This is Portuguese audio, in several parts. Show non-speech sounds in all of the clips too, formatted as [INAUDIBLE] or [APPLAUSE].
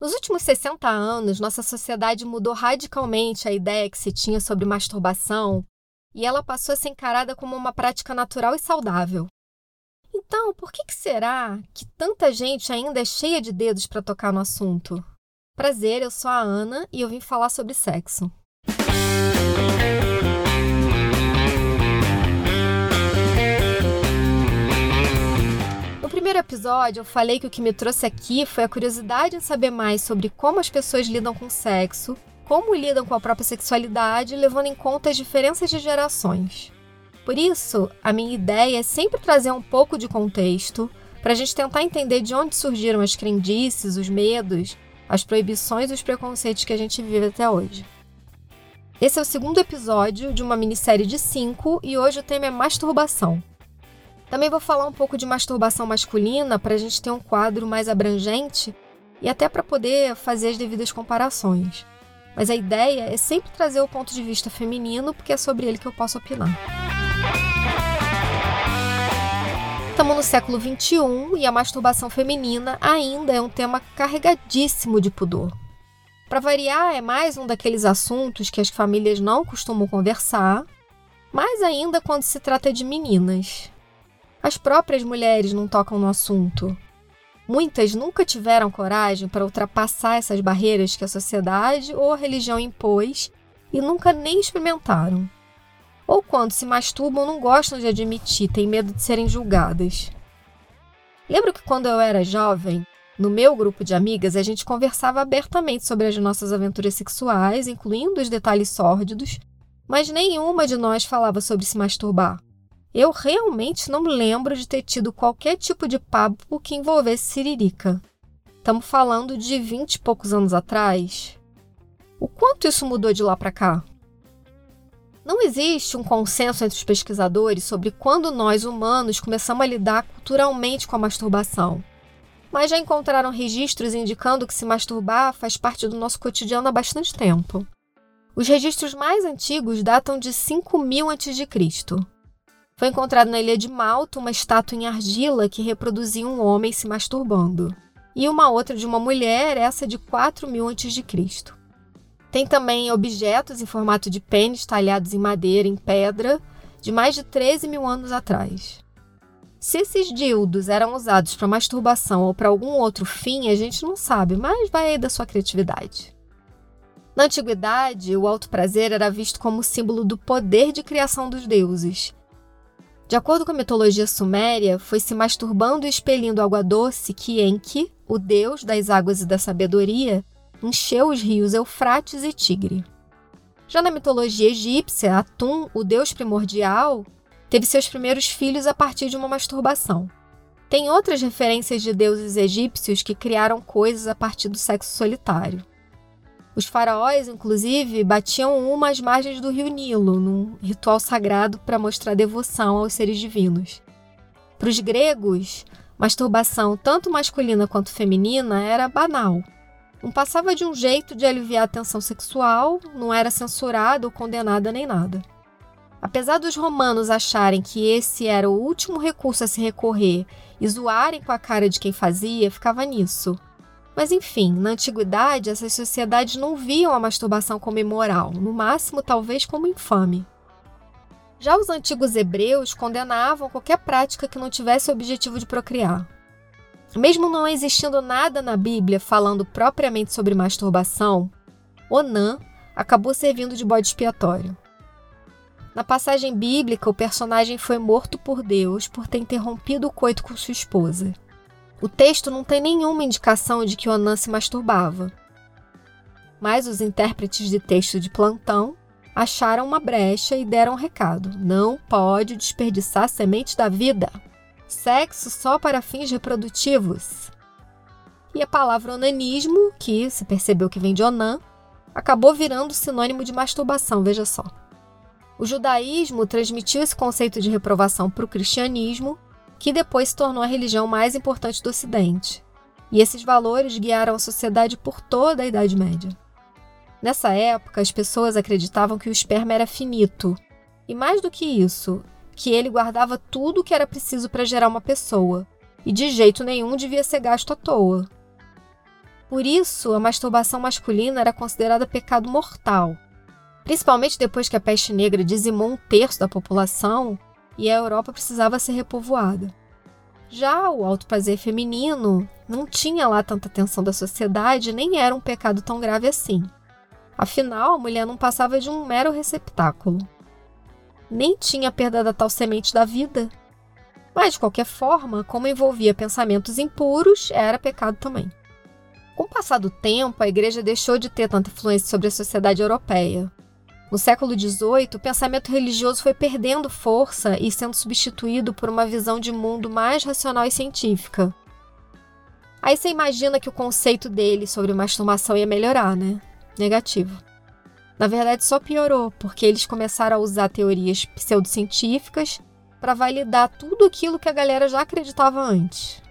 Nos últimos 60 anos, nossa sociedade mudou radicalmente a ideia que se tinha sobre masturbação e ela passou a ser encarada como uma prática natural e saudável. Então, por que, que será que tanta gente ainda é cheia de dedos para tocar no assunto? Prazer, eu sou a Ana e eu vim falar sobre sexo. Primeiro episódio, eu falei que o que me trouxe aqui foi a curiosidade em saber mais sobre como as pessoas lidam com sexo, como lidam com a própria sexualidade, levando em conta as diferenças de gerações. Por isso, a minha ideia é sempre trazer um pouco de contexto para a gente tentar entender de onde surgiram as crendices, os medos, as proibições e os preconceitos que a gente vive até hoje. Esse é o segundo episódio de uma minissérie de cinco e hoje o tema é masturbação. Também vou falar um pouco de masturbação masculina para a gente ter um quadro mais abrangente e até para poder fazer as devidas comparações. Mas a ideia é sempre trazer o ponto de vista feminino, porque é sobre ele que eu posso opinar. Estamos no século XXI e a masturbação feminina ainda é um tema carregadíssimo de pudor. Para variar, é mais um daqueles assuntos que as famílias não costumam conversar, mais ainda quando se trata de meninas. As próprias mulheres não tocam no assunto. Muitas nunca tiveram coragem para ultrapassar essas barreiras que a sociedade ou a religião impôs e nunca nem experimentaram ou quando se masturbam não gostam de admitir, têm medo de serem julgadas. Lembro que quando eu era jovem, no meu grupo de amigas, a gente conversava abertamente sobre as nossas aventuras sexuais, incluindo os detalhes sórdidos, mas nenhuma de nós falava sobre se masturbar. Eu realmente não lembro de ter tido qualquer tipo de papo que envolvesse siririca. Estamos falando de vinte e poucos anos atrás. O quanto isso mudou de lá para cá? Não existe um consenso entre os pesquisadores sobre quando nós humanos começamos a lidar culturalmente com a masturbação. Mas já encontraram registros indicando que se masturbar faz parte do nosso cotidiano há bastante tempo. Os registros mais antigos datam de 5000 a.C. Foi encontrado na ilha de Malta uma estátua em argila que reproduzia um homem se masturbando, e uma outra de uma mulher, essa de 4000 a.C. Tem também objetos em formato de pênis talhados em madeira, em pedra, de mais de 13 mil anos atrás. Se esses dildos eram usados para masturbação ou para algum outro fim, a gente não sabe, mas vai aí da sua criatividade. Na antiguidade, o alto prazer era visto como símbolo do poder de criação dos deuses. De acordo com a mitologia suméria, foi se masturbando e expelindo água doce que Enki, o deus das águas e da sabedoria, encheu os rios Eufrates e Tigre. Já na mitologia egípcia, Atum, o deus primordial, teve seus primeiros filhos a partir de uma masturbação. Tem outras referências de deuses egípcios que criaram coisas a partir do sexo solitário. Os faraós, inclusive, batiam uma às margens do rio Nilo, num ritual sagrado para mostrar devoção aos seres divinos. Para os gregos, masturbação, tanto masculina quanto feminina, era banal não passava de um jeito de aliviar a tensão sexual, não era censurada ou condenada nem nada. Apesar dos romanos acharem que esse era o último recurso a se recorrer e zoarem com a cara de quem fazia, ficava nisso. Mas enfim, na antiguidade, essas sociedades não viam a masturbação como imoral, no máximo talvez como infame. Já os antigos hebreus condenavam qualquer prática que não tivesse o objetivo de procriar. Mesmo não existindo nada na Bíblia falando propriamente sobre masturbação, Onã acabou servindo de bode expiatório. Na passagem bíblica, o personagem foi morto por Deus por ter interrompido o coito com sua esposa. O texto não tem nenhuma indicação de que Onã se masturbava. Mas os intérpretes de texto de plantão acharam uma brecha e deram um recado: não pode desperdiçar semente da vida. Sexo só para fins reprodutivos. E a palavra onanismo, que se percebeu que vem de onan, acabou virando sinônimo de masturbação, veja só. O judaísmo transmitiu esse conceito de reprovação para o cristianismo, que depois se tornou a religião mais importante do Ocidente. E esses valores guiaram a sociedade por toda a Idade Média. Nessa época, as pessoas acreditavam que o esperma era finito. E mais do que isso, que ele guardava tudo o que era preciso para gerar uma pessoa, e de jeito nenhum devia ser gasto à toa. Por isso, a masturbação masculina era considerada pecado mortal, principalmente depois que a peste negra dizimou um terço da população e a Europa precisava ser repovoada. Já o alto prazer feminino não tinha lá tanta atenção da sociedade, nem era um pecado tão grave assim. Afinal, a mulher não passava de um mero receptáculo. Nem tinha perda da tal semente da vida. Mas, de qualquer forma, como envolvia pensamentos impuros, era pecado também. Com o passar do tempo, a igreja deixou de ter tanta influência sobre a sociedade europeia. No século XVIII, o pensamento religioso foi perdendo força e sendo substituído por uma visão de mundo mais racional e científica. Aí você imagina que o conceito dele sobre masturbação ia melhorar, né? Negativo. Na verdade, só piorou, porque eles começaram a usar teorias pseudocientíficas para validar tudo aquilo que a galera já acreditava antes.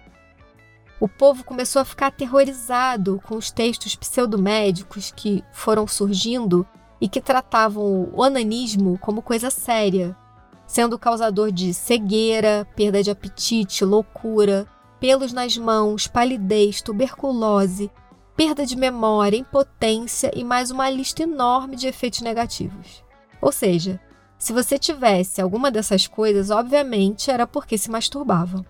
O povo começou a ficar aterrorizado com os textos pseudomédicos que foram surgindo e que tratavam o onanismo como coisa séria, sendo causador de cegueira, perda de apetite, loucura, pelos nas mãos, palidez, tuberculose, perda de memória, impotência e mais uma lista enorme de efeitos negativos. Ou seja, se você tivesse alguma dessas coisas, obviamente era porque se masturbava.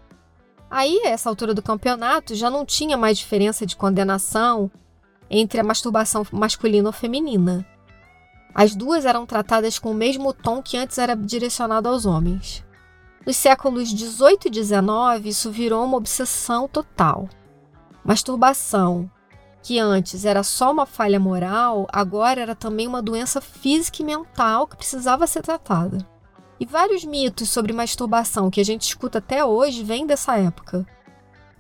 Aí, a essa altura do campeonato, já não tinha mais diferença de condenação entre a masturbação masculina ou feminina. As duas eram tratadas com o mesmo tom que antes era direcionado aos homens. Nos séculos 18 e 19, isso virou uma obsessão total. Masturbação, que antes era só uma falha moral, agora era também uma doença física e mental que precisava ser tratada. E vários mitos sobre masturbação que a gente escuta até hoje vêm dessa época.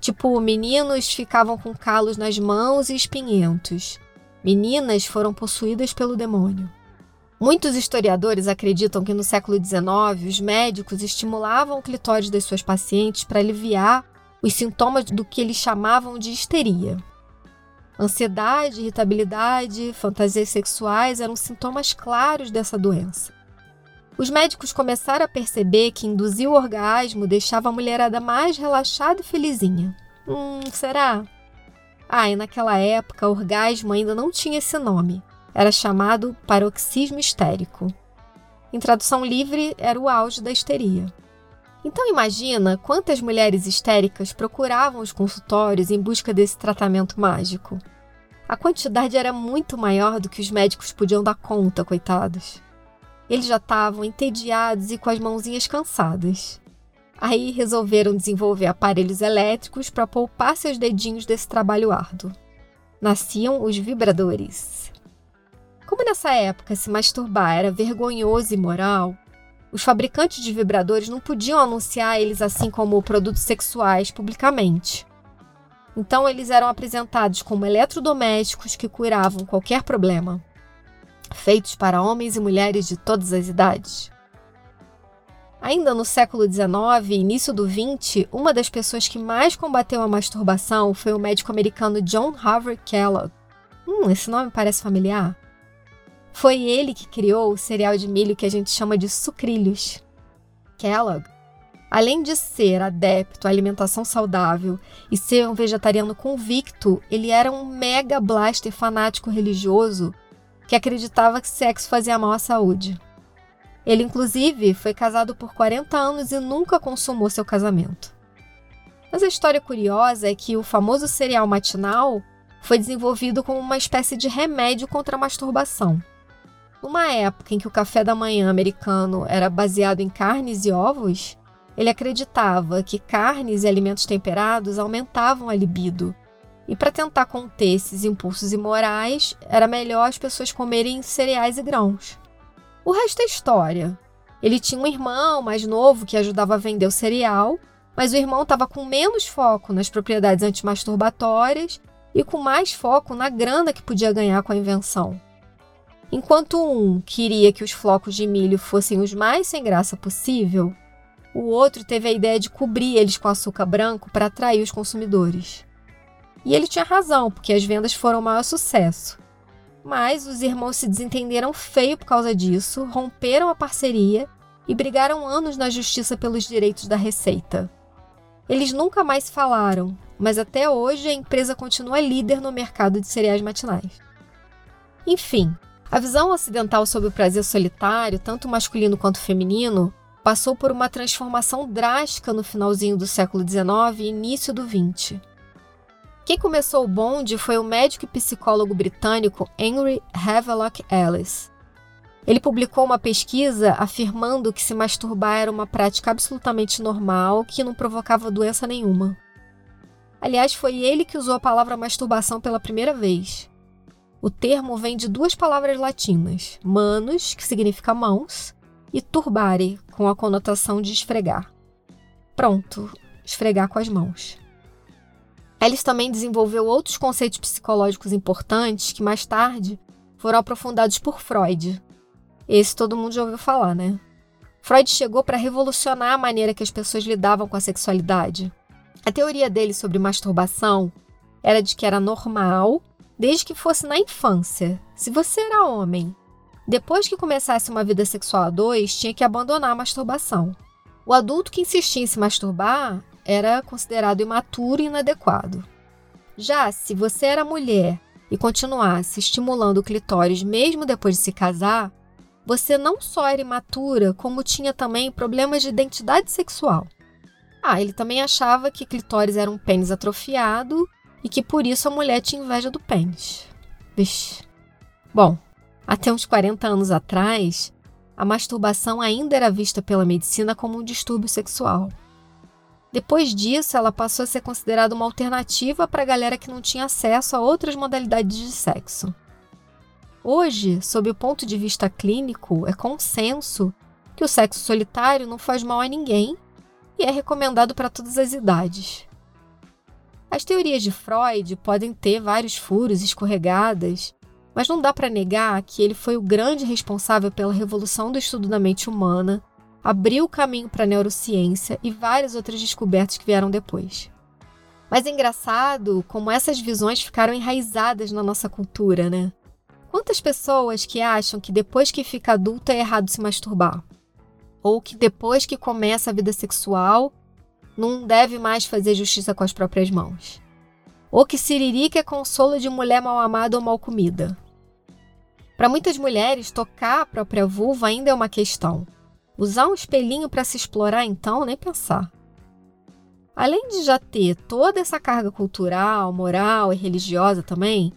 Tipo, meninos ficavam com calos nas mãos e espinhentos. Meninas foram possuídas pelo demônio. Muitos historiadores acreditam que no século XIX os médicos estimulavam o clitóris das suas pacientes para aliviar os sintomas do que eles chamavam de histeria. Ansiedade, irritabilidade, fantasias sexuais eram sintomas claros dessa doença. Os médicos começaram a perceber que induzir o orgasmo deixava a mulherada mais relaxada e felizinha. Hum, será? Ah, e naquela época, orgasmo ainda não tinha esse nome. Era chamado paroxismo histérico. Em tradução livre, era o auge da histeria. Então imagina quantas mulheres histéricas procuravam os consultórios em busca desse tratamento mágico. A quantidade era muito maior do que os médicos podiam dar conta, coitados. Eles já estavam entediados e com as mãozinhas cansadas. Aí resolveram desenvolver aparelhos elétricos para poupar seus dedinhos desse trabalho árduo. Nasciam os vibradores. Como nessa época se masturbar era vergonhoso e imoral, os fabricantes de vibradores não podiam anunciar eles assim como produtos sexuais publicamente. Então eles eram apresentados como eletrodomésticos que curavam qualquer problema feitos para homens e mulheres de todas as idades. Ainda no século XIX e início do XX, uma das pessoas que mais combateu a masturbação foi o médico americano John Harvard Kellogg. Hum, esse nome parece familiar. Foi ele que criou o cereal de milho que a gente chama de sucrilhos. Kellogg, além de ser adepto à alimentação saudável e ser um vegetariano convicto, ele era um mega blaster fanático religioso que acreditava que sexo fazia mal à saúde. Ele, inclusive, foi casado por 40 anos e nunca consumou seu casamento. Mas a história curiosa é que o famoso cereal matinal foi desenvolvido como uma espécie de remédio contra a masturbação. Numa época em que o café da manhã americano era baseado em carnes e ovos, ele acreditava que carnes e alimentos temperados aumentavam a libido e para tentar conter esses impulsos imorais, era melhor as pessoas comerem cereais e grãos. O resto é história. Ele tinha um irmão mais novo que ajudava a vender o cereal, mas o irmão estava com menos foco nas propriedades antimasturbatórias e com mais foco na grana que podia ganhar com a invenção. Enquanto um queria que os flocos de milho fossem os mais sem graça possível, o outro teve a ideia de cobrir eles com açúcar branco para atrair os consumidores. E ele tinha razão, porque as vendas foram o maior sucesso. Mas os irmãos se desentenderam feio por causa disso, romperam a parceria e brigaram anos na justiça pelos direitos da receita. Eles nunca mais falaram, mas até hoje a empresa continua líder no mercado de cereais matinais. Enfim, a visão ocidental sobre o prazer solitário, tanto masculino quanto feminino, passou por uma transformação drástica no finalzinho do século XIX e início do XX. Quem começou o bonde foi o médico e psicólogo britânico Henry Havelock Ellis. Ele publicou uma pesquisa afirmando que se masturbar era uma prática absolutamente normal que não provocava doença nenhuma. Aliás, foi ele que usou a palavra masturbação pela primeira vez. O termo vem de duas palavras latinas, manus, que significa mãos, e turbare, com a conotação de esfregar. Pronto, esfregar com as mãos. Ellis também desenvolveu outros conceitos psicológicos importantes que mais tarde foram aprofundados por Freud. Esse todo mundo já ouviu falar, né? Freud chegou para revolucionar a maneira que as pessoas lidavam com a sexualidade. A teoria dele sobre masturbação era de que era normal desde que fosse na infância. Se você era homem, depois que começasse uma vida sexual a dois, tinha que abandonar a masturbação. O adulto que insistia em se masturbar era considerado imaturo e inadequado. Já se você era mulher e continuasse estimulando o clitóris mesmo depois de se casar, você não só era imatura, como tinha também problemas de identidade sexual. Ah, ele também achava que clitóris era um pênis atrofiado e que por isso a mulher tinha inveja do pênis. Vixe. Bom, até uns 40 anos atrás, a masturbação ainda era vista pela medicina como um distúrbio sexual. Depois disso, ela passou a ser considerada uma alternativa para a galera que não tinha acesso a outras modalidades de sexo. Hoje, sob o ponto de vista clínico, é consenso que o sexo solitário não faz mal a ninguém e é recomendado para todas as idades. As teorias de Freud podem ter vários furos, escorregadas, mas não dá para negar que ele foi o grande responsável pela revolução do estudo da mente humana, abriu o caminho para a neurociência e várias outras descobertas que vieram depois. Mas é engraçado como essas visões ficaram enraizadas na nossa cultura, né? Quantas pessoas que acham que depois que fica adulto é errado se masturbar? Ou que depois que começa a vida sexual não deve mais fazer justiça com as próprias mãos. Ou que siririca é consolo de mulher mal amada ou mal comida. Para muitas mulheres, tocar a própria vulva ainda é uma questão. Usar um espelhinho para se explorar, então, nem pensar. Além de já ter toda essa carga cultural, moral e religiosa também,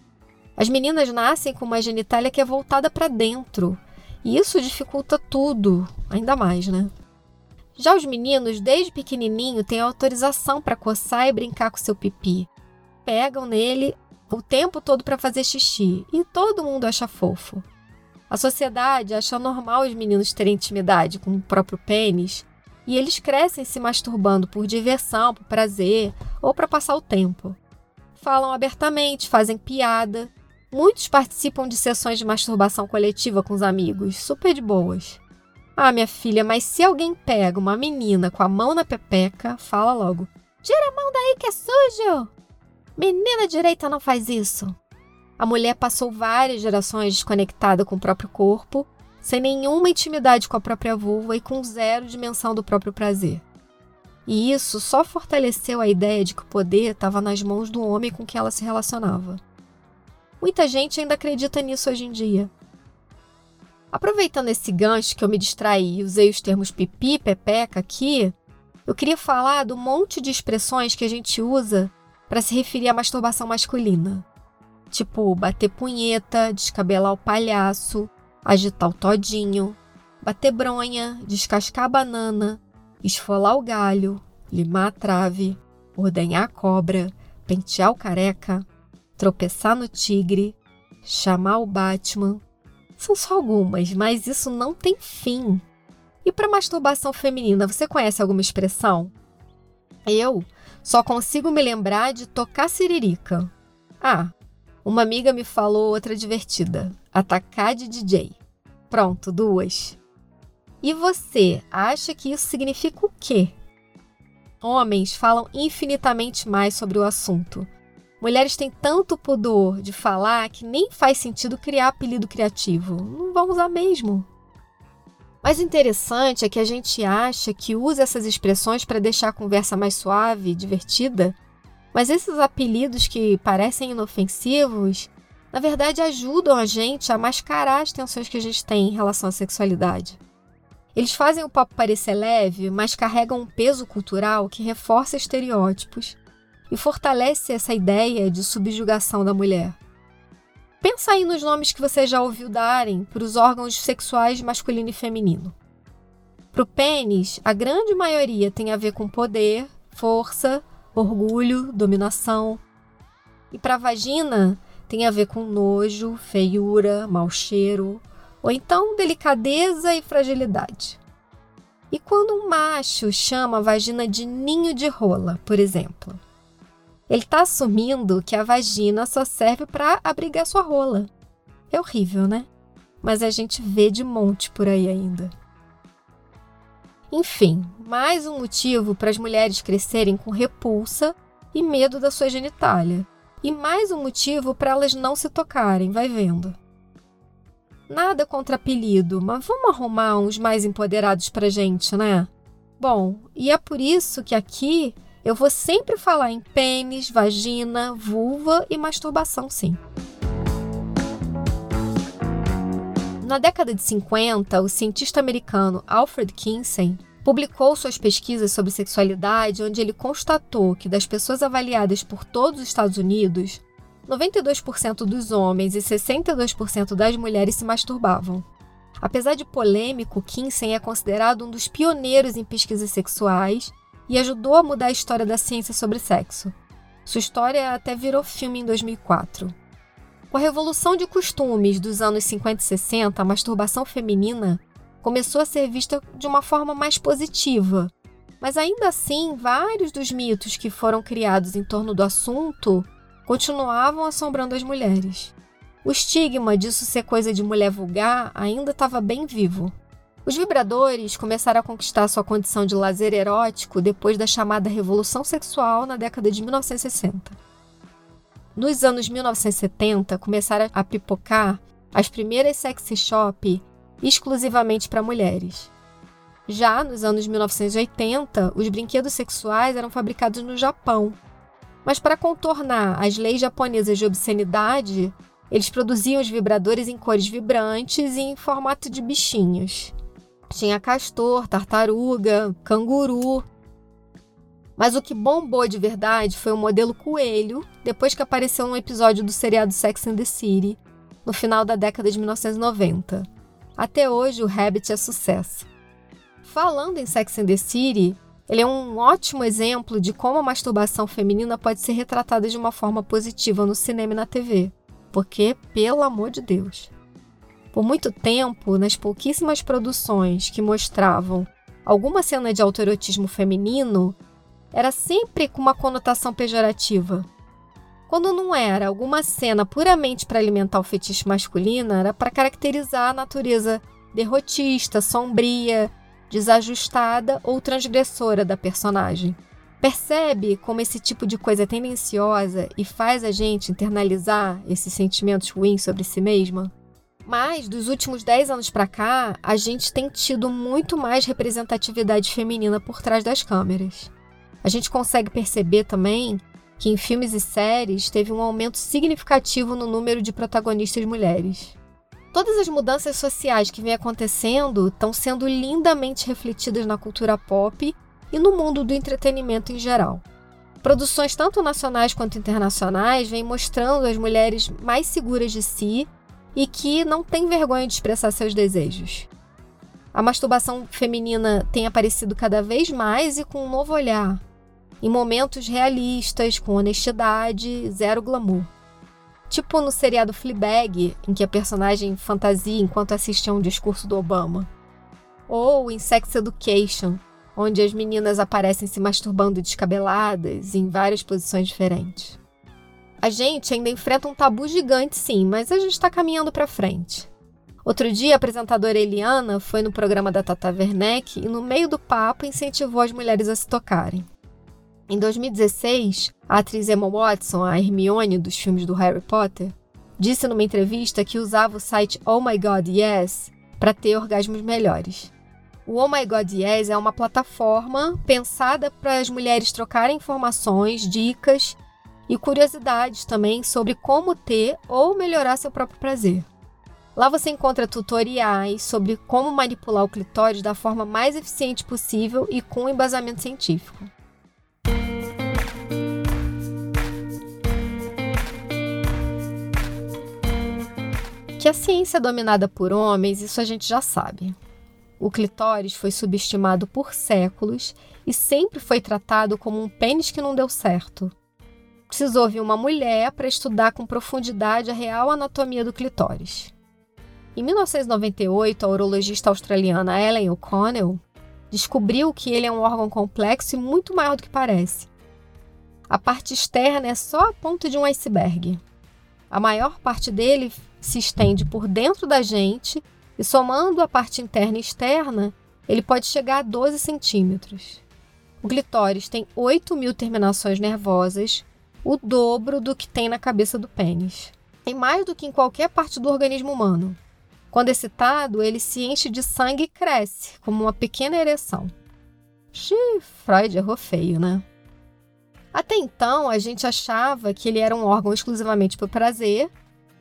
as meninas nascem com uma genitália que é voltada para dentro, e isso dificulta tudo, ainda mais, né? Já os meninos, desde pequenininho, têm autorização para coçar e brincar com seu pipi. Pegam nele o tempo todo para fazer xixi e todo mundo acha fofo. A sociedade acha normal os meninos terem intimidade com o próprio pênis e eles crescem se masturbando por diversão, por prazer ou para passar o tempo. Falam abertamente, fazem piada. Muitos participam de sessões de masturbação coletiva com os amigos, super de boas. Ah, minha filha, mas se alguém pega uma menina com a mão na pepeca, fala logo: Tira a mão daí que é sujo! Menina direita não faz isso. A mulher passou várias gerações desconectada com o próprio corpo, sem nenhuma intimidade com a própria vulva e com zero dimensão do próprio prazer. E isso só fortaleceu a ideia de que o poder estava nas mãos do homem com quem ela se relacionava. Muita gente ainda acredita nisso hoje em dia. Aproveitando esse gancho que eu me distraí e usei os termos pipi, pepeca aqui, eu queria falar do monte de expressões que a gente usa para se referir à masturbação masculina. Tipo, bater punheta, descabelar o palhaço, agitar o todinho, bater bronha, descascar a banana, esfolar o galho, limar a trave, ordenhar a cobra, pentear o careca, tropeçar no tigre, chamar o Batman, são só algumas, mas isso não tem fim. E para masturbação feminina, você conhece alguma expressão? Eu só consigo me lembrar de tocar siririca. Ah, uma amiga me falou outra divertida: atacar de DJ. Pronto, duas. E você acha que isso significa o quê? Homens falam infinitamente mais sobre o assunto. Mulheres têm tanto pudor de falar que nem faz sentido criar apelido criativo. Não vão usar mesmo. Mas interessante é que a gente acha que usa essas expressões para deixar a conversa mais suave, divertida, Mas esses apelidos que parecem inofensivos, na verdade ajudam a gente a mascarar as tensões que a gente tem em relação à sexualidade. Eles fazem o papo parecer leve, mas carregam um peso cultural que reforça estereótipos e fortalece essa ideia de subjugação da mulher. Pensa aí nos nomes que você já ouviu darem para os órgãos sexuais masculino e feminino. Para o pênis, a grande maioria tem a ver com poder, força, orgulho, dominação. E para a vagina, tem a ver com nojo, feiura, mau cheiro, ou então delicadeza e fragilidade. E quando um macho chama a vagina de ninho de rola, por exemplo, ele está assumindo que a vagina só serve para abrigar sua rola. É horrível, né? Mas a gente vê de monte por aí ainda. Enfim, mais um motivo para as mulheres crescerem com repulsa e medo da sua genitália. E mais um motivo para elas não se tocarem, vai vendo. Nada contra apelido, mas vamos arrumar uns mais empoderados pra gente, né? Bom, e é por isso que aqui eu vou sempre falar em pênis, vagina, vulva e masturbação, sim. Na década de 50, o cientista americano Alfred Kinsey publicou suas pesquisas sobre sexualidade, onde ele constatou que das pessoas avaliadas por todos os Estados Unidos, 92% dos homens e 62% das mulheres se masturbavam. Apesar de polêmico, Kinsey é considerado um dos pioneiros em pesquisas sexuais e ajudou a mudar a história da ciência sobre sexo. Sua história até virou filme em 2004. Com a revolução de costumes dos anos 50 e 60, a masturbação feminina começou a ser vista de uma forma mais positiva. Mas ainda assim, vários dos mitos que foram criados em torno do assunto continuavam assombrando as mulheres. O estigma disso ser coisa de mulher vulgar ainda estava bem vivo. Os vibradores começaram a conquistar sua condição de lazer erótico depois da chamada Revolução Sexual na década de 1960. Nos anos 1970, começaram a pipocar as primeiras sexy shop exclusivamente para mulheres. Já nos anos 1980, os brinquedos sexuais eram fabricados no Japão. Mas para contornar as leis japonesas de obscenidade, eles produziam os vibradores em cores vibrantes e em formato de bichinhos. Tinha castor, tartaruga, canguru. Mas o que bombou de verdade foi o modelo coelho, depois que apareceu num episódio do seriado Sex and the City, no final da década de 1990. Até hoje, o Rabbit é sucesso. Falando em Sex and the City, ele é um ótimo exemplo de como a masturbação feminina pode ser retratada de uma forma positiva no cinema e na TV. Porque, pelo amor de Deus, por muito tempo, nas pouquíssimas produções que mostravam alguma cena de autoerotismo feminino, era sempre com uma conotação pejorativa. Quando não era alguma cena puramente para alimentar o fetiche masculino, era para caracterizar a natureza derrotista, sombria, desajustada ou transgressora da personagem. Percebe como esse tipo de coisa é tendenciosa e faz a gente internalizar esses sentimentos ruins sobre si mesma? Mas dos últimos 10 anos para cá, a gente tem tido muito mais representatividade feminina por trás das câmeras. A gente consegue perceber também que em filmes e séries teve um aumento significativo no número de protagonistas mulheres. Todas as mudanças sociais que vêm acontecendo estão sendo lindamente refletidas na cultura pop e no mundo do entretenimento em geral. Produções tanto nacionais quanto internacionais vêm mostrando as mulheres mais seguras de si e que não tem vergonha de expressar seus desejos. A masturbação feminina tem aparecido cada vez mais e com um novo olhar, em momentos realistas, com honestidade, zero glamour. Tipo no seriado Fleabag, em que a personagem fantasia enquanto assiste a um discurso do Obama. Ou em Sex Education, onde as meninas aparecem se masturbando descabeladas em várias posições diferentes. A gente ainda enfrenta um tabu gigante, sim, mas a gente está caminhando para frente. Outro dia, a apresentadora Eliana foi no programa da Tata Werneck e, no meio do papo, incentivou as mulheres a se tocarem. Em 2016, a atriz Emma Watson, a Hermione dos filmes do Harry Potter, disse numa entrevista que usava o site Oh My God Yes para ter orgasmos melhores. O Oh My God Yes é uma plataforma pensada para as mulheres trocarem informações, dicas e curiosidades também sobre como ter ou melhorar seu próprio prazer. Lá você encontra tutoriais sobre como manipular o clitóris da forma mais eficiente possível e com embasamento científico. Que a ciência é dominada por homens, isso a gente já sabe. O clitóris foi subestimado por séculos e sempre foi tratado como um pênis que não deu certo. Precisou vir uma mulher para estudar com profundidade a real anatomia do clitóris. Em 1998, a urologista australiana Ellen O'Connell descobriu que ele é um órgão complexo e muito maior do que parece. A parte externa é só a ponta de um iceberg. A maior parte dele se estende por dentro da gente e somando a parte interna e externa, ele pode chegar a 12 centímetros. O clitóris tem 8 mil terminações nervosas, o dobro do que tem na cabeça do pênis. Tem mais do que em qualquer parte do organismo humano. Quando excitado, ele se enche de sangue e cresce, como uma pequena ereção. Xiii, Freud errou feio, né? Até então, a gente achava que ele era um órgão exclusivamente para prazer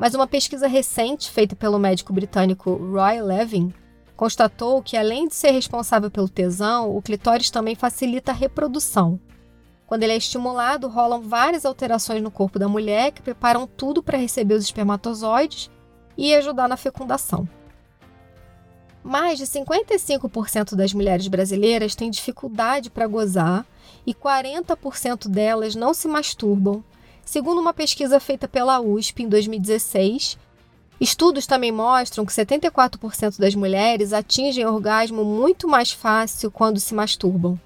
mas uma pesquisa recente feita pelo médico britânico Roy Levin constatou que, além de ser responsável pelo tesão, o clitóris também facilita a reprodução. Quando ele é estimulado, rolam várias alterações no corpo da mulher que preparam tudo para receber os espermatozoides e ajudar na fecundação. Mais de 55% das mulheres brasileiras têm dificuldade para gozar e 40% delas não se masturbam Segundo uma pesquisa feita pela USP em 2016, estudos também mostram que 74% das mulheres atingem orgasmo muito mais fácil quando se masturbam.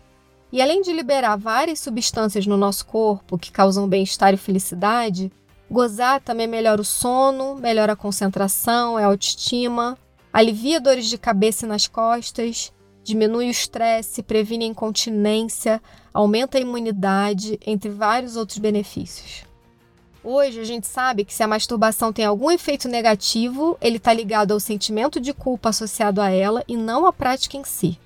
E além de liberar várias substâncias no nosso corpo que causam bem-estar e felicidade, gozar também melhora o sono, melhora a concentração, é autoestima, alivia dores de cabeça e nas costas, diminui o estresse, previne a incontinência, aumenta a imunidade, entre vários outros benefícios. Hoje a gente sabe que se a masturbação tem algum efeito negativo, ele está ligado ao sentimento de culpa associado a ela e não à prática em si.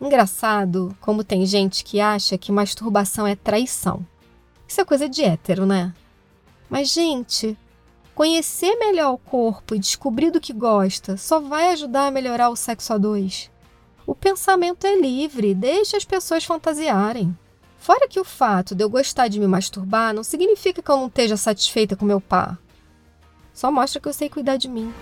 Engraçado como tem gente que acha que masturbação é traição. Isso é coisa de hétero, né? Mas, gente, conhecer melhor o corpo e descobrir do que gosta só vai ajudar a melhorar o sexo a dois. O pensamento é livre, deixe as pessoas fantasiarem. Fora que o fato de eu gostar de me masturbar não significa que eu não esteja satisfeita com meu par. Só mostra que eu sei cuidar de mim.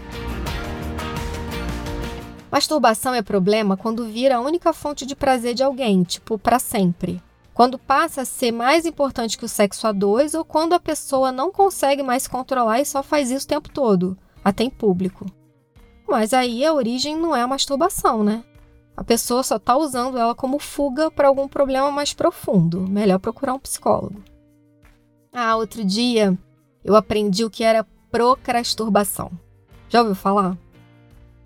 Masturbação é problema quando vira a única fonte de prazer de alguém, tipo, para sempre. Quando passa a ser mais importante que o sexo a dois ou quando a pessoa não consegue mais controlar e só faz isso o tempo todo, até em público. Mas aí a origem não é a masturbação, né? a pessoa só está usando ela como fuga para algum problema mais profundo. Melhor procurar um psicólogo. Ah, outro dia eu aprendi o que era procrasturbação. Já ouviu falar?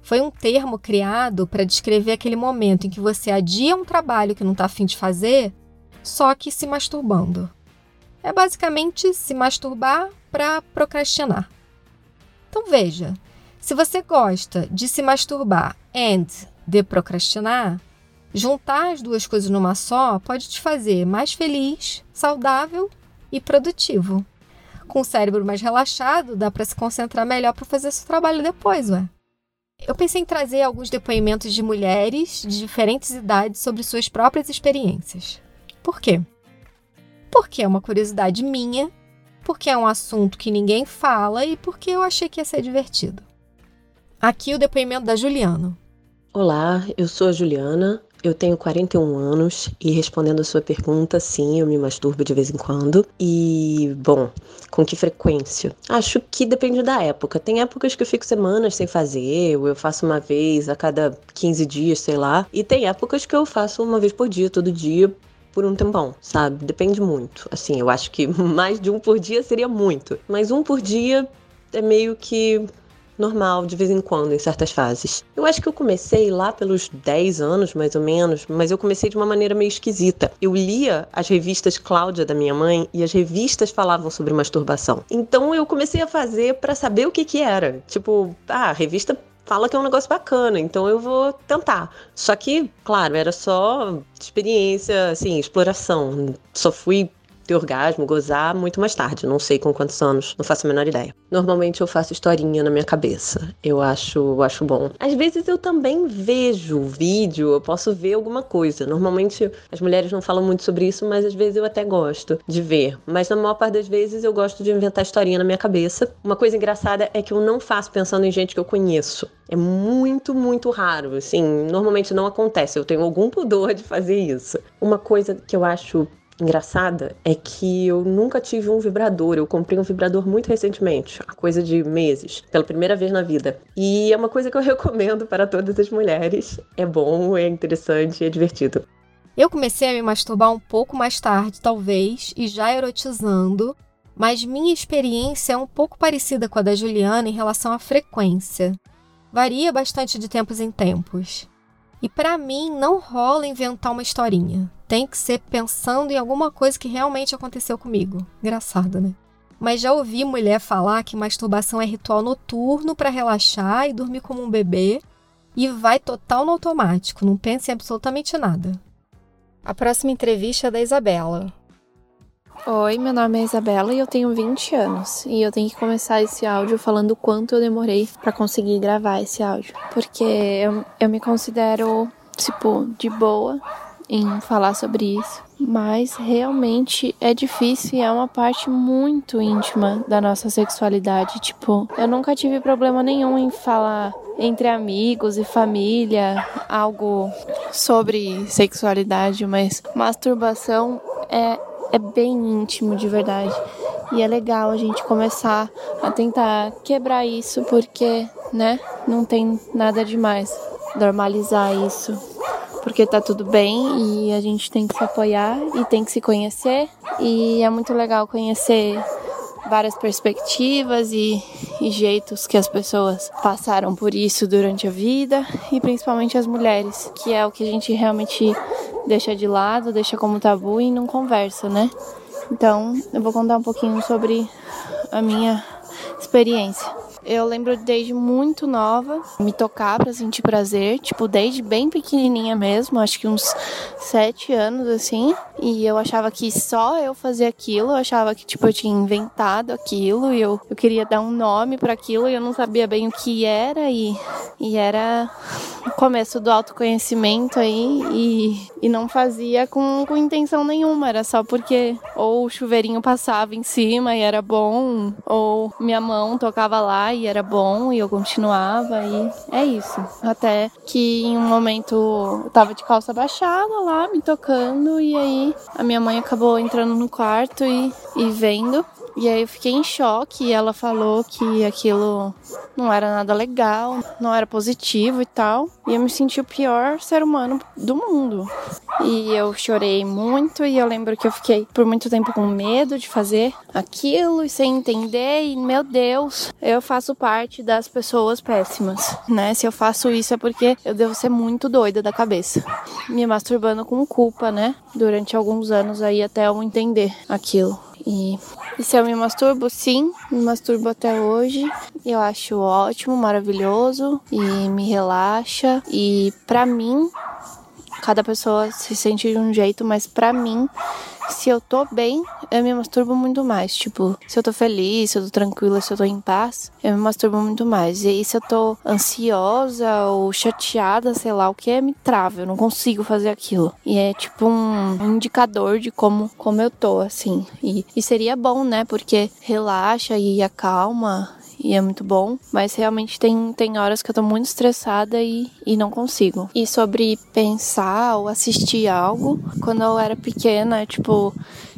Foi um termo criado para descrever aquele momento em que você adia um trabalho que não está afim de fazer, só que se masturbando. É basicamente se masturbar para procrastinar. Então veja, se você gosta de se masturbar and de procrastinar, juntar as duas coisas numa só pode te fazer mais feliz, saudável e produtivo. Com o cérebro mais relaxado, dá para se concentrar melhor para fazer seu trabalho depois, ué. Eu pensei em trazer alguns depoimentos de mulheres de diferentes idades sobre suas próprias experiências. Por quê? Porque é uma curiosidade minha, porque é um assunto que ninguém fala e porque eu achei que ia ser divertido. Aqui o depoimento da Juliana. Olá, eu sou a Juliana, eu tenho 41 anos e respondendo a sua pergunta, sim, eu me masturbo de vez em quando. E, bom, com que frequência? Acho que depende da época. Tem épocas que eu fico semanas sem fazer, ou eu faço uma vez a cada 15 dias, sei lá. E tem épocas que eu faço uma vez por dia, todo dia, por um tempão, sabe? Depende muito. Assim, eu acho que [LAUGHS] mais de um por dia seria muito. Mas um por dia é meio que normal, de vez em quando, em certas fases. Eu acho que eu comecei lá pelos 10 anos, mais ou menos, mas eu comecei de uma maneira meio esquisita. Eu lia as revistas Cláudia da minha mãe e as revistas falavam sobre masturbação. Então eu comecei a fazer para saber o que que era. Tipo, ah, a revista fala que é um negócio bacana, então eu vou tentar. Só que, claro, era só experiência, assim, exploração. Só fui ter orgasmo, gozar muito mais tarde. Não sei com quantos anos, não faço a menor ideia. Normalmente eu faço historinha na minha cabeça. Eu acho, acho bom. Às vezes eu também vejo vídeo, eu posso ver alguma coisa. Normalmente as mulheres não falam muito sobre isso, mas às vezes eu até gosto de ver. Mas na maior parte das vezes eu gosto de inventar historinha na minha cabeça. Uma coisa engraçada é que eu não faço pensando em gente que eu conheço. É muito, muito raro. Assim, normalmente não acontece. Eu tenho algum pudor de fazer isso. Uma coisa que eu acho engraçada é que eu nunca tive um vibrador. Eu comprei um vibrador muito recentemente, a coisa de meses, pela primeira vez na vida. E é uma coisa que eu [LAUGHS] recomendo para todas as mulheres. É bom, é interessante, é divertido. Eu comecei a me masturbar um pouco mais tarde, talvez, e já erotizando, mas minha experiência é um pouco parecida com a da Juliana em relação à frequência. Varia bastante de tempos em tempos. E para mim não rola inventar uma historinha. Tem que ser pensando em alguma coisa que realmente aconteceu comigo. Engraçado, né? Mas já ouvi mulher falar que masturbação é ritual noturno para relaxar e dormir como um bebê e vai total no automático, não pensa em absolutamente nada. A próxima entrevista é da Isabela. Oi, meu nome é Isabela e eu tenho 20 anos. E eu tenho que começar esse áudio falando o quanto eu demorei para conseguir gravar esse áudio. Porque eu, eu me considero, tipo, de boa em falar sobre isso. Mas realmente é difícil e é uma parte muito íntima da nossa sexualidade. Tipo, eu nunca tive problema nenhum em falar entre amigos e família algo sobre sexualidade, mas masturbação é, é bem íntimo de verdade. E é legal a gente começar a tentar quebrar isso porque, né, não tem nada demais. Normalizar isso porque tá tudo bem e a gente tem que se apoiar e tem que se conhecer. E é muito legal conhecer várias perspectivas e, e, jeitos que as pessoas passaram por isso durante a vida e principalmente as mulheres, que é o que a gente realmente deixa de lado, deixa como tabu e não conversa, né? Então, eu vou contar um pouquinho sobre a minha experiência. Eu lembro desde muito nova me tocar para sentir prazer, tipo, desde bem pequenininha mesmo, acho que uns sete anos assim. E eu achava que só eu fazia aquilo, eu achava que, tipo, eu tinha inventado aquilo e eu, eu queria dar um nome para aquilo e eu não sabia bem o que era. E, e era começo do autoconhecimento aí e, e não fazia com, com intenção nenhuma, era só porque ou o chuveirinho passava em cima e era bom, ou minha mão tocava lá e era bom e eu continuava e é isso. Até que em um momento eu tava de calça baixada lá, me tocando e aí a minha mãe acabou entrando no quarto e, e vendo. E aí eu fiquei em choque e ela falou que aquilo não era nada legal, não era positivo e tal. E eu me senti o pior ser humano do mundo. E eu chorei muito e eu lembro que eu fiquei por muito tempo com medo de fazer aquilo e sem entender. E meu Deus, eu faço parte das pessoas péssimas, né? Se eu faço isso é porque eu devo ser muito doida da cabeça. Me masturbando com culpa, né? Durante alguns anos aí até eu entender aquilo. E, e se eu me masturbo? Sim, me masturbo até hoje. Eu acho ótimo, maravilhoso e me relaxa. E para mim, cada pessoa se sente de um jeito, mas para mim se eu tô bem, eu me masturbo muito mais. Tipo, se eu tô feliz, se eu tô tranquila, se eu tô em paz, eu me masturbo muito mais. E aí, se eu tô ansiosa ou chateada, sei lá o que, me trava. Eu não consigo fazer aquilo. E é tipo um indicador de como, como eu tô, assim. E, e seria bom, né? Porque relaxa e acalma e é muito bom, mas realmente tem, tem horas que eu tô muito estressada e, e não consigo. E sobre pensar ou assistir algo, quando eu era pequena, tipo,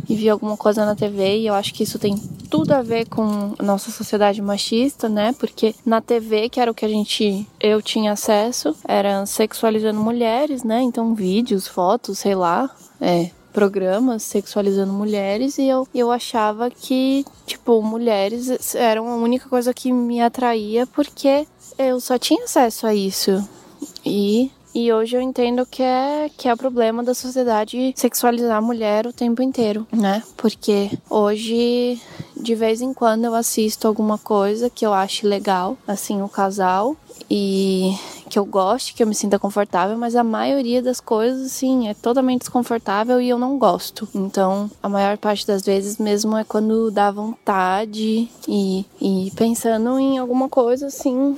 e vi alguma coisa na TV, e eu acho que isso tem tudo a ver com nossa sociedade machista, né? Porque na TV, que era o que a gente eu tinha acesso, era sexualizando mulheres, né? Então vídeos, fotos, sei lá, é, programas sexualizando mulheres e eu, eu achava que, tipo, mulheres eram a única coisa que me atraía porque eu só tinha acesso a isso. E E hoje eu entendo que é que é o problema da sociedade sexualizar a mulher o tempo inteiro, né? Porque hoje de vez em quando eu assisto alguma coisa que eu acho legal, assim, o casal e que eu goste, que eu me sinta confortável, mas a maioria das coisas, assim, é totalmente desconfortável e eu não gosto. Então, a maior parte das vezes mesmo é quando dá vontade e, e pensando em alguma coisa, assim,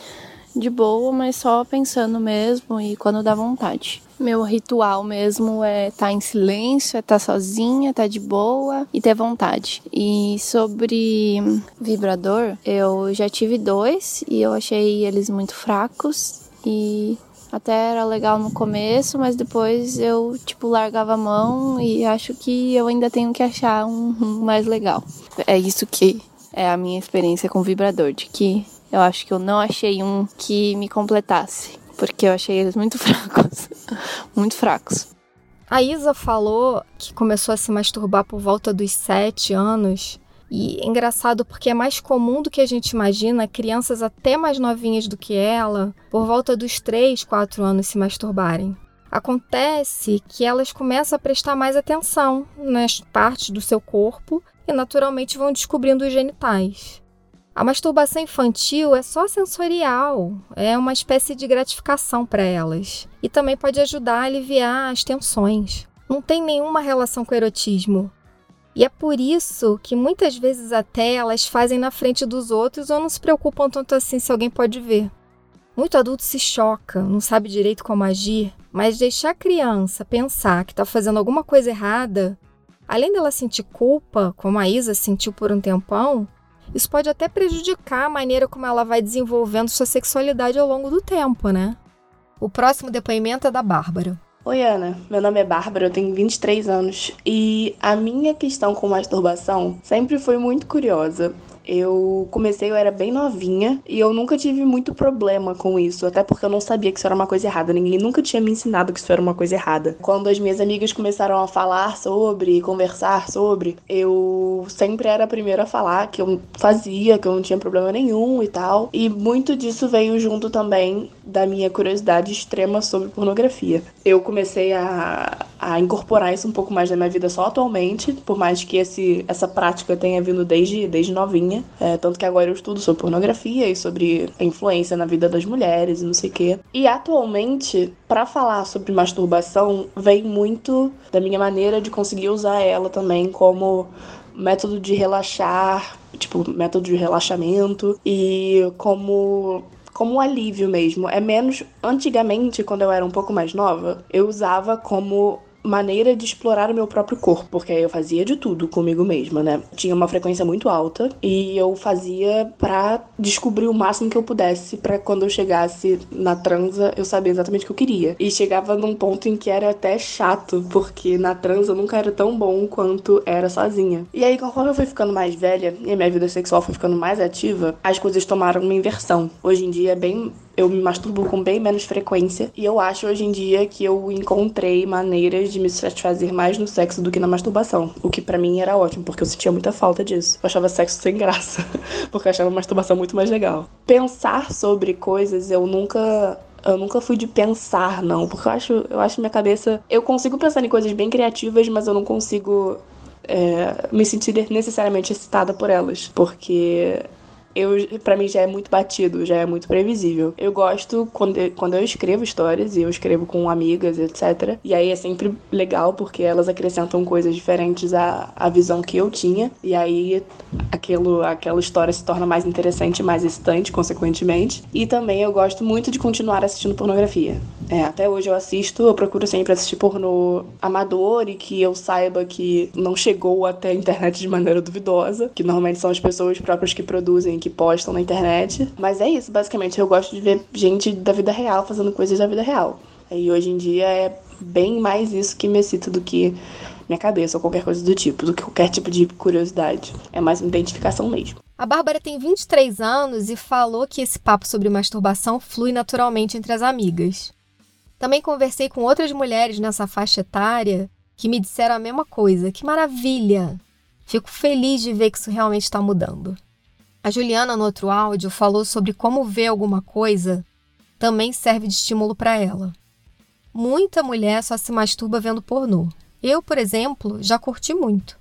de boa, mas só pensando mesmo e quando dá vontade. Meu ritual mesmo é estar tá em silêncio, é estar tá sozinha, estar tá de boa e ter vontade. E sobre vibrador, eu já tive dois e eu achei eles muito fracos e até era legal no começo, mas depois eu tipo largava a mão e acho que eu ainda tenho que achar um, um mais legal. É isso que é a minha experiência com vibrador, de que eu acho que eu não achei um que me completasse, porque eu achei eles muito [LAUGHS] fracos. muito fracos. A Isa falou que começou a se masturbar por volta dos sete anos. E é engraçado porque é mais comum do que a gente imagina crianças até mais novinhas do que ela, por volta dos 3, 4 anos, se masturbarem. Acontece que elas começam a prestar mais atenção nas partes do seu corpo e naturalmente vão descobrindo os genitais. A masturbação infantil é só sensorial, é uma espécie de gratificação para elas e também pode ajudar a aliviar as tensões. Não tem nenhuma relação com o erotismo. E é por isso que muitas vezes até elas fazem na frente dos outros ou não se preocupam tanto assim se alguém pode ver. Muito adulto se choca, não sabe direito como agir, mas deixar a criança pensar que está fazendo alguma coisa errada, além dela sentir culpa, como a Isa sentiu por um tempão, isso pode até prejudicar a maneira como ela vai desenvolvendo sua sexualidade ao longo do tempo, né? O próximo depoimento é da Bárbara. Oi, Ana. Meu nome é Bárbara, eu tenho 23 anos e a minha questão com masturbação sempre foi muito curiosa. Eu comecei, eu era bem novinha e eu nunca tive muito problema com isso, até porque eu não sabia que isso era uma coisa errada. Ninguém nunca tinha me ensinado que isso era uma coisa errada. Quando as minhas amigas começaram a falar sobre, conversar sobre, eu sempre era a primeira a falar que eu fazia, que eu não tinha problema nenhum e tal. E muito disso veio junto também da minha curiosidade extrema sobre pornografia. Eu comecei a, a incorporar isso um pouco mais na minha vida só atualmente, por mais que esse, essa prática tenha vindo desde, desde novinha. É, tanto que agora eu estudo sobre pornografia e sobre a influência na vida das mulheres e não sei o quê. E atualmente, para falar sobre masturbação, vem muito da minha maneira de conseguir usar ela também como método de relaxar, tipo, método de relaxamento e como como um alívio mesmo. É menos. Antigamente, quando eu era um pouco mais nova, eu usava como maneira de explorar o meu próprio corpo, porque eu fazia de tudo comigo mesma, né? Tinha uma frequência muito alta e eu fazia para descobrir o máximo que eu pudesse para quando eu chegasse na transa eu saber exatamente o que eu queria. E chegava num ponto em que era até chato, porque na transa eu nunca era tão bom quanto era sozinha. E aí, conforme eu fui ficando mais velha e a minha vida sexual foi ficando mais ativa, as coisas tomaram uma inversão. Hoje em dia é bem eu me masturbo com bem menos frequência. E eu acho hoje em dia que eu encontrei maneiras de me satisfazer mais no sexo do que na masturbação. O que para mim era ótimo, porque eu sentia muita falta disso. Eu achava sexo sem graça, [LAUGHS] porque eu achava masturbação muito mais legal. Pensar sobre coisas eu nunca eu nunca fui de pensar, não, porque eu acho, eu acho minha cabeça. Eu consigo pensar em coisas bem criativas, mas eu não consigo é, me sentir necessariamente excitada por elas, porque eu para mim já é muito batido, já é muito previsível. Eu gosto quando, quando eu escrevo histórias e eu escrevo com amigas, etc. E aí é sempre legal porque elas acrescentam coisas diferentes à, à visão que eu tinha. E aí aquilo, aquela história se torna mais interessante mais excitante, consequentemente. E também eu gosto muito de continuar assistindo pornografia. É, até hoje eu assisto, eu procuro sempre assistir pornô amador e que eu saiba que não chegou até a internet de maneira duvidosa, que normalmente são as pessoas próprias que produzem, que postam na internet. Mas é isso, basicamente. Eu gosto de ver gente da vida real fazendo coisas da vida real. E hoje em dia é bem mais isso que me excita do que minha cabeça ou qualquer coisa do tipo, do que qualquer tipo de curiosidade. É mais uma identificação mesmo. A Bárbara tem 23 anos e falou que esse papo sobre masturbação flui naturalmente entre as amigas. Também conversei com outras mulheres nessa faixa etária que me disseram a mesma coisa. Que maravilha! Fico feliz de ver que isso realmente está mudando. A Juliana, no outro áudio, falou sobre como ver alguma coisa também serve de estímulo para ela. muita mulher só se masturba vendo pornô. Eu, por exemplo, já curti muito.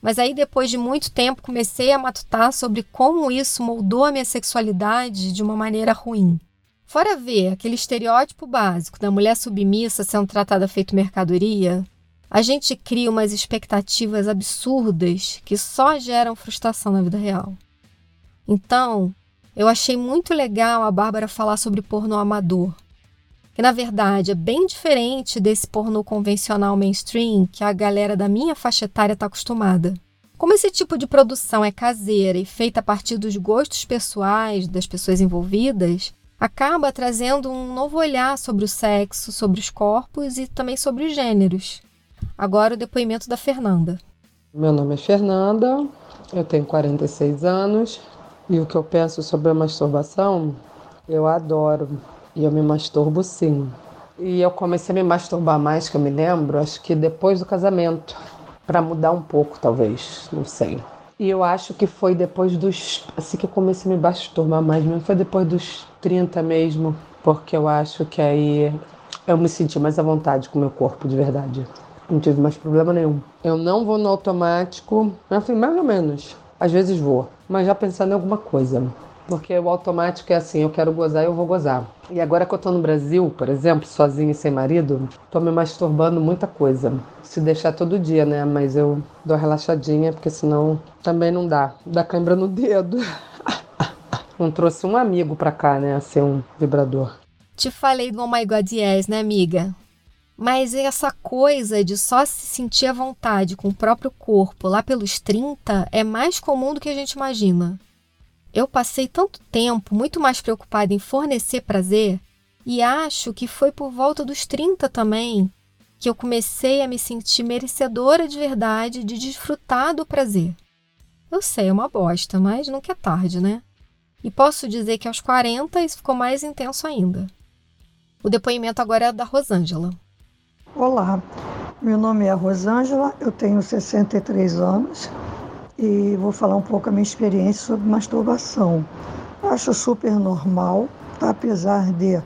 Mas aí, depois de muito tempo, comecei a matutar sobre como isso moldou a minha sexualidade de uma maneira ruim. Fora ver aquele estereótipo básico da mulher submissa sendo tratada feito mercadoria, a gente cria umas expectativas absurdas que só geram frustração na vida real. Então, eu achei muito legal a Bárbara falar sobre pornô amador, que na verdade é bem diferente desse pornô convencional mainstream que a galera da minha faixa etária está acostumada. Como esse tipo de produção é caseira e feita a partir dos gostos pessoais das pessoas envolvidas, acaba trazendo um novo olhar sobre o sexo, sobre os corpos e também sobre os gêneros. Agora o depoimento da Fernanda. Meu nome é Fernanda, eu tenho 46 anos e o que eu penso sobre a masturbação, eu adoro e eu me masturbo sim. E eu comecei a me masturbar mais, que eu me lembro, acho que depois do casamento, para mudar um pouco, talvez, não sei. E eu acho que foi depois dos. Assim que eu comecei a me masturbar mais mesmo, foi depois dos 30 mesmo, porque eu acho que aí eu me senti mais à vontade com o meu corpo, de verdade. Não tive mais problema nenhum. Eu não vou no automático, assim, mais ou menos. Às vezes vou, mas já pensando em alguma coisa. Porque o automático é assim, eu quero gozar, eu vou gozar. E agora que eu tô no Brasil, por exemplo, sozinha e sem marido, tô me masturbando muita coisa. Se deixar todo dia, né? Mas eu dou relaxadinha, porque senão também não dá. Dá cãibra no dedo. [LAUGHS] não trouxe um amigo pra cá, né? A ser um vibrador. Te falei do Oh My God Yes, né, amiga? Mas essa coisa de só se sentir à vontade com o próprio corpo lá pelos 30 é mais comum do que a gente imagina. Eu passei tanto tempo muito mais preocupada em fornecer prazer e acho que foi por volta dos 30 também que eu comecei a me sentir merecedora de verdade de desfrutar do prazer. Eu sei, é uma bosta, mas nunca é tarde, né? E posso dizer que aos 40 isso ficou mais intenso ainda. O depoimento agora é da Rosângela. Olá, meu nome é Rosângela, eu tenho 63 anos, e vou falar um pouco a minha experiência sobre masturbação. Acho super normal, tá? apesar de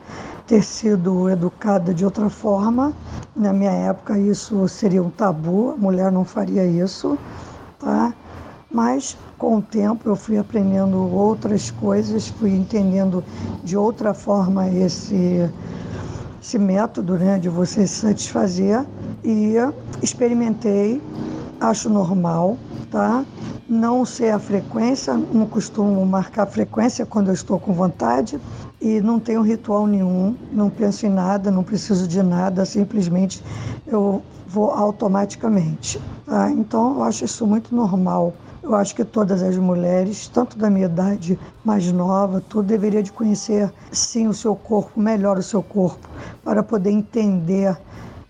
ter sido educada de outra forma. Na minha época isso seria um tabu, a mulher não faria isso, tá? Mas com o tempo eu fui aprendendo outras coisas, fui entendendo de outra forma esse esse método, né, de você se satisfazer e experimentei, acho normal, tá? Não sei a frequência, não costumo marcar frequência quando eu estou com vontade e não tenho ritual nenhum, não penso em nada, não preciso de nada, simplesmente eu vou automaticamente. Tá? Então eu acho isso muito normal. Eu acho que todas as mulheres, tanto da minha idade mais nova, tudo deveria de conhecer sim o seu corpo, melhor o seu corpo, para poder entender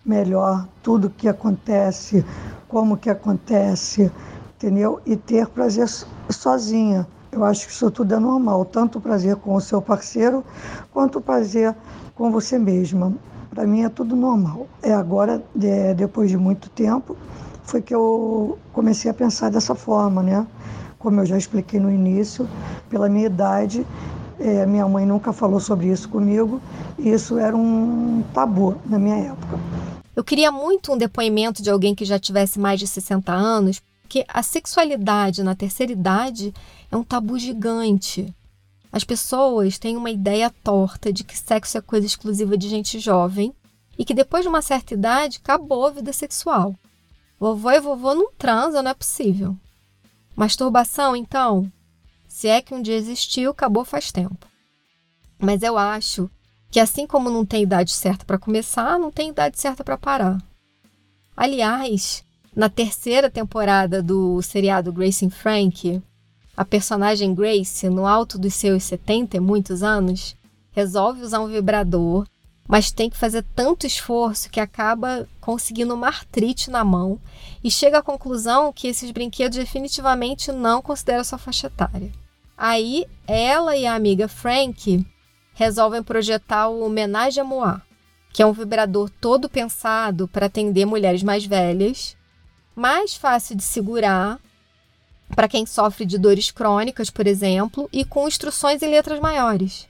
melhor tudo o que acontece, como que acontece, entendeu? E ter prazer sozinha. Eu acho que isso tudo é normal, tanto o prazer com o seu parceiro, quanto o prazer com você mesma. Para mim é tudo normal. É agora, de, depois de muito tempo, foi que eu comecei a pensar dessa forma, né? Como eu já expliquei no início, pela minha idade, é, minha mãe nunca falou sobre isso comigo, e isso era um tabu na minha época. Eu queria muito um depoimento de alguém que já tivesse mais de 60 anos, porque a sexualidade na terceira idade é um tabu gigante. As pessoas têm uma ideia torta de que sexo é coisa exclusiva de gente jovem e que depois de uma certa idade acabou a vida sexual. Vovô e vovô não transam, não é possível. Masturbação, então? Se é que um dia existiu, acabou faz tempo. Mas eu acho que assim como não tem idade certa para começar, não tem idade certa para parar. Aliás, na terceira temporada do seriado Grace and Frank, a personagem Grace, no alto dos seus 70 e muitos anos, resolve usar um vibrador, mas tem que fazer tanto esforço que acaba conseguindo uma artrite na mão e chega à conclusão que esses brinquedos definitivamente não consideram sua faixa etária. Aí, ela e a amiga Frank resolvem projetar o Homenagem a Moa, que é um vibrador todo pensado para atender mulheres mais velhas mais fácil de segurar para quem sofre de dores crônicas, por exemplo, e com instruções em letras maiores.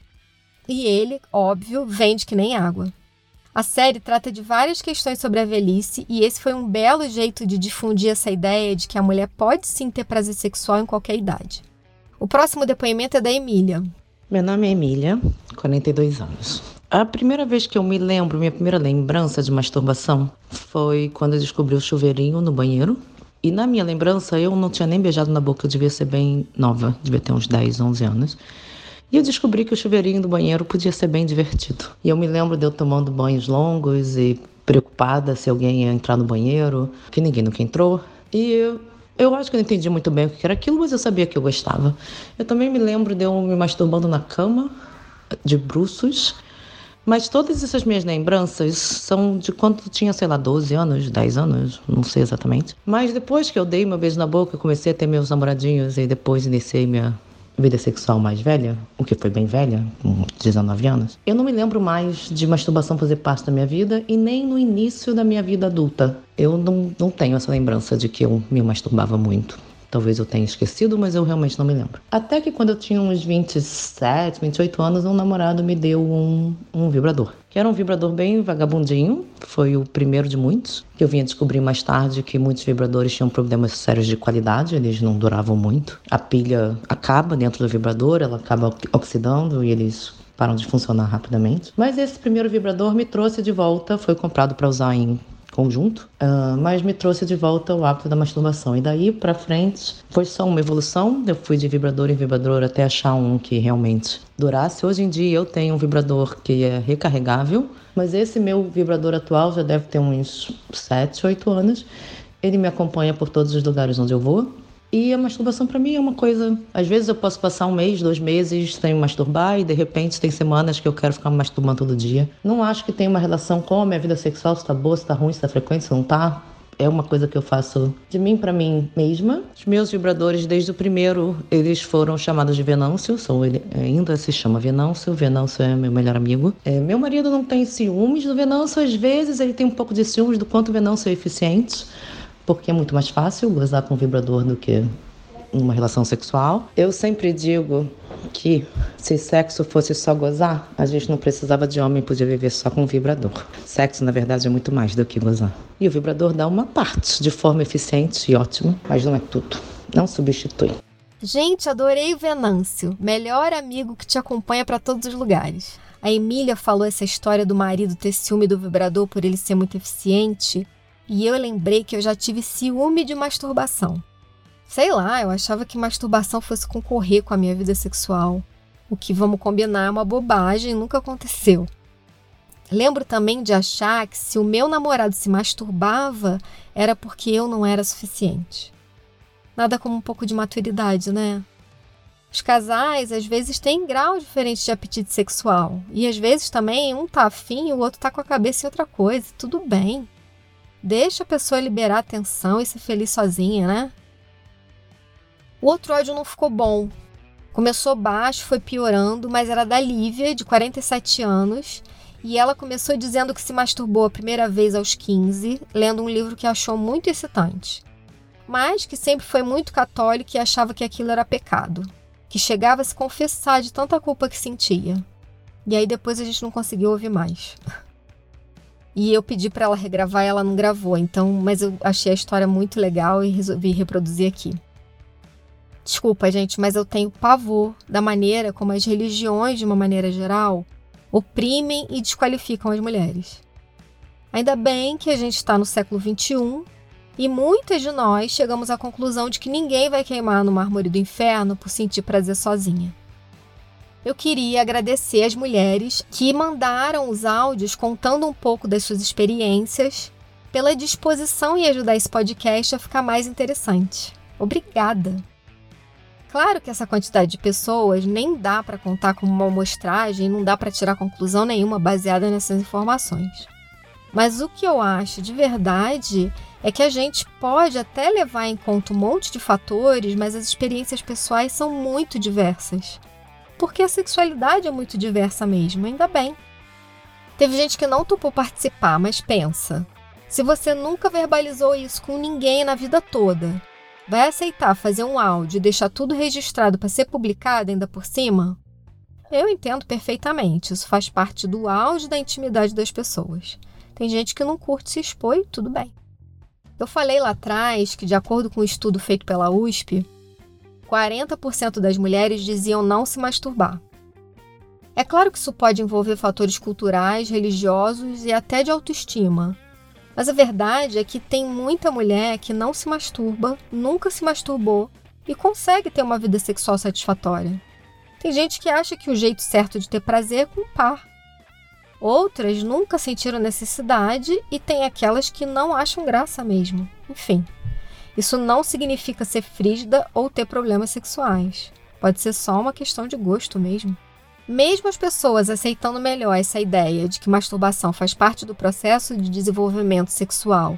E ele, óbvio, vende que nem água. A série trata de várias questões sobre a velhice e esse foi um belo jeito de difundir essa ideia de que a mulher pode sim ter prazer sexual em qualquer idade. O próximo depoimento é da Emília. Meu nome é Emília, 42 anos. A primeira vez que eu me lembro, minha primeira lembrança de masturbação foi quando eu descobri o chuveirinho no banheiro. E na minha lembrança, eu não tinha nem beijado na boca, eu devia ser bem nova, devia ter uns 10, 11 anos. E eu descobri que o chuveirinho do banheiro podia ser bem divertido. E eu me lembro de eu tomando banhos longos e preocupada se alguém ia entrar no banheiro, que ninguém nunca entrou. E eu, eu acho que eu não entendi muito bem o que era aquilo, mas eu sabia que eu gostava. Eu também me lembro de eu me masturbando na cama, de bruços, mas todas essas minhas lembranças são de quando eu tinha, sei lá, 12 anos, 10 anos, não sei exatamente. Mas depois que eu dei meu beijo na boca, comecei a ter meus namoradinhos e depois iniciei minha vida sexual mais velha, o que foi bem velha, com 19 anos, eu não me lembro mais de masturbação fazer parte da minha vida e nem no início da minha vida adulta. Eu não, não tenho essa lembrança de que eu me masturbava muito. Talvez eu tenha esquecido, mas eu realmente não me lembro. Até que quando eu tinha uns 27, 28 anos, um namorado me deu um, um vibrador. Era um vibrador bem vagabundinho, foi o primeiro de muitos. Eu vinha descobrir mais tarde que muitos vibradores tinham problemas sérios de qualidade, eles não duravam muito. A pilha acaba dentro do vibrador, ela acaba oxidando e eles param de funcionar rapidamente. Mas esse primeiro vibrador me trouxe de volta, foi comprado para usar em conjunto, uh, mas me trouxe de volta o hábito da masturbação. E daí para frente foi só uma evolução. Eu fui de vibrador em vibrador até achar um que realmente durasse. Hoje em dia eu tenho um vibrador que é recarregável, mas esse meu vibrador atual já deve ter uns 7, 8 anos. Ele me acompanha por todos os lugares onde eu vou. E a masturbação para mim é uma coisa. Às vezes eu posso passar um mês, dois meses sem me masturbar e de repente tem semanas que eu quero ficar me masturbando todo dia. Não acho que tem uma relação com a minha vida sexual, se tá boa, se tá ruim, se tá frequente, se não tá. É uma coisa que eu faço de mim para mim mesma. Os meus vibradores, desde o primeiro, eles foram chamados de Venâncio. Sou ele, ainda se chama Venâncio. Venâncio é meu melhor amigo. É, meu marido não tem ciúmes do Venâncio. Às vezes ele tem um pouco de ciúmes do quanto o Venâncio é eficiente porque é muito mais fácil gozar com um vibrador do que uma relação sexual. Eu sempre digo que se sexo fosse só gozar, a gente não precisava de homem, podia viver só com um vibrador. Sexo, na verdade, é muito mais do que gozar. E o vibrador dá uma parte de forma eficiente e ótima, mas não é tudo. Não substitui. Gente, adorei o Venâncio, melhor amigo que te acompanha para todos os lugares. A Emília falou essa história do marido ter ciúme do vibrador por ele ser muito eficiente e eu lembrei que eu já tive ciúme de masturbação. Sei lá, eu achava que masturbação fosse concorrer com a minha vida sexual. O que, vamos combinar, é uma bobagem, nunca aconteceu. Lembro também de achar que se o meu namorado se masturbava, era porque eu não era suficiente. Nada como um pouco de maturidade, né? Os casais às vezes têm grau diferente de apetite sexual. E às vezes também um tá afim e o outro tá com a cabeça em outra coisa. Tudo bem. Deixa a pessoa liberar a tensão e ser feliz sozinha, né? O outro áudio não ficou bom. Começou baixo, foi piorando, mas era da Lívia, de 47 anos, e ela começou dizendo que se masturbou a primeira vez aos 15, lendo um livro que achou muito excitante. Mas que sempre foi muito católica e achava que aquilo era pecado, que chegava a se confessar de tanta culpa que sentia. E aí depois a gente não conseguiu ouvir mais. [LAUGHS] E eu pedi para ela regravar e ela não gravou. Então, mas eu achei a história muito legal e resolvi reproduzir aqui. Desculpa, gente, mas eu tenho pavor da maneira como as religiões, de uma maneira geral, oprimem e desqualificam as mulheres. Ainda bem que a gente está no século XXI e muitas de nós chegamos à conclusão de que ninguém vai queimar no mármore do inferno por sentir prazer sozinha eu queria agradecer as mulheres que mandaram os áudios contando um pouco das suas experiências, pela disposição em ajudar esse podcast a ficar mais interessante. Obrigada! Claro que essa quantidade de pessoas nem dá para contar como uma amostragem, não dá para tirar conclusão nenhuma baseada nessas informações. Mas o que eu acho de verdade é que a gente pode até levar em conta um monte de fatores, mas as experiências pessoais são muito diversas porque a sexualidade é muito diversa mesmo, ainda bem. Teve gente que não topou participar, mas pensa: se você nunca verbalizou isso com ninguém na vida toda, vai aceitar fazer um áudio e deixar tudo registrado para ser publicado ainda por cima? Eu entendo perfeitamente, isso faz parte do auge da intimidade das pessoas. Tem gente que não curte se expor e tudo bem. Eu falei lá atrás que, de acordo com um estudo feito pela USP, 40% das mulheres diziam não se masturbar. É claro que isso pode envolver fatores culturais, religiosos e até de autoestima. Mas a verdade é que tem muita mulher que não se masturba, nunca se masturbou e consegue ter uma vida sexual satisfatória. Tem gente que acha que o jeito certo de ter prazer é com um par. Outras nunca sentiram necessidade e tem aquelas que não acham graça mesmo. Enfim, isso não significa ser frígida ou ter problemas sexuais. Pode ser só uma questão de gosto mesmo. Mesmo as pessoas aceitando melhor essa ideia de que masturbação faz parte do processo de desenvolvimento sexual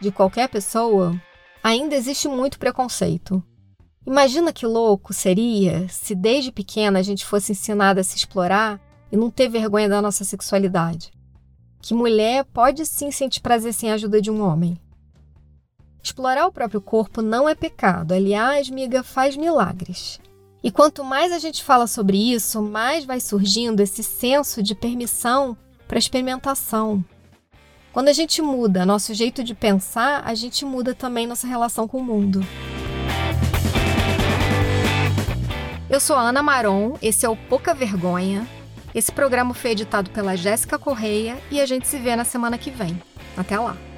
de qualquer pessoa, ainda existe muito preconceito. Imagina que louco seria se desde pequena a gente fosse ensinada a se explorar e não ter vergonha da nossa sexualidade. Que mulher pode sim sentir prazer sem a ajuda de um homem. Explorar o próprio corpo não é pecado, aliás, miga, faz milagres. E quanto mais a gente fala sobre isso, mais vai surgindo esse senso de permissão para experimentação. Quando a gente muda nosso jeito de pensar, a gente muda também nossa relação com o mundo. Eu sou a Ana Maron, esse é o Pouca Vergonha. Esse programa foi editado pela Jéssica Correia e a gente se vê na semana que vem. Até lá!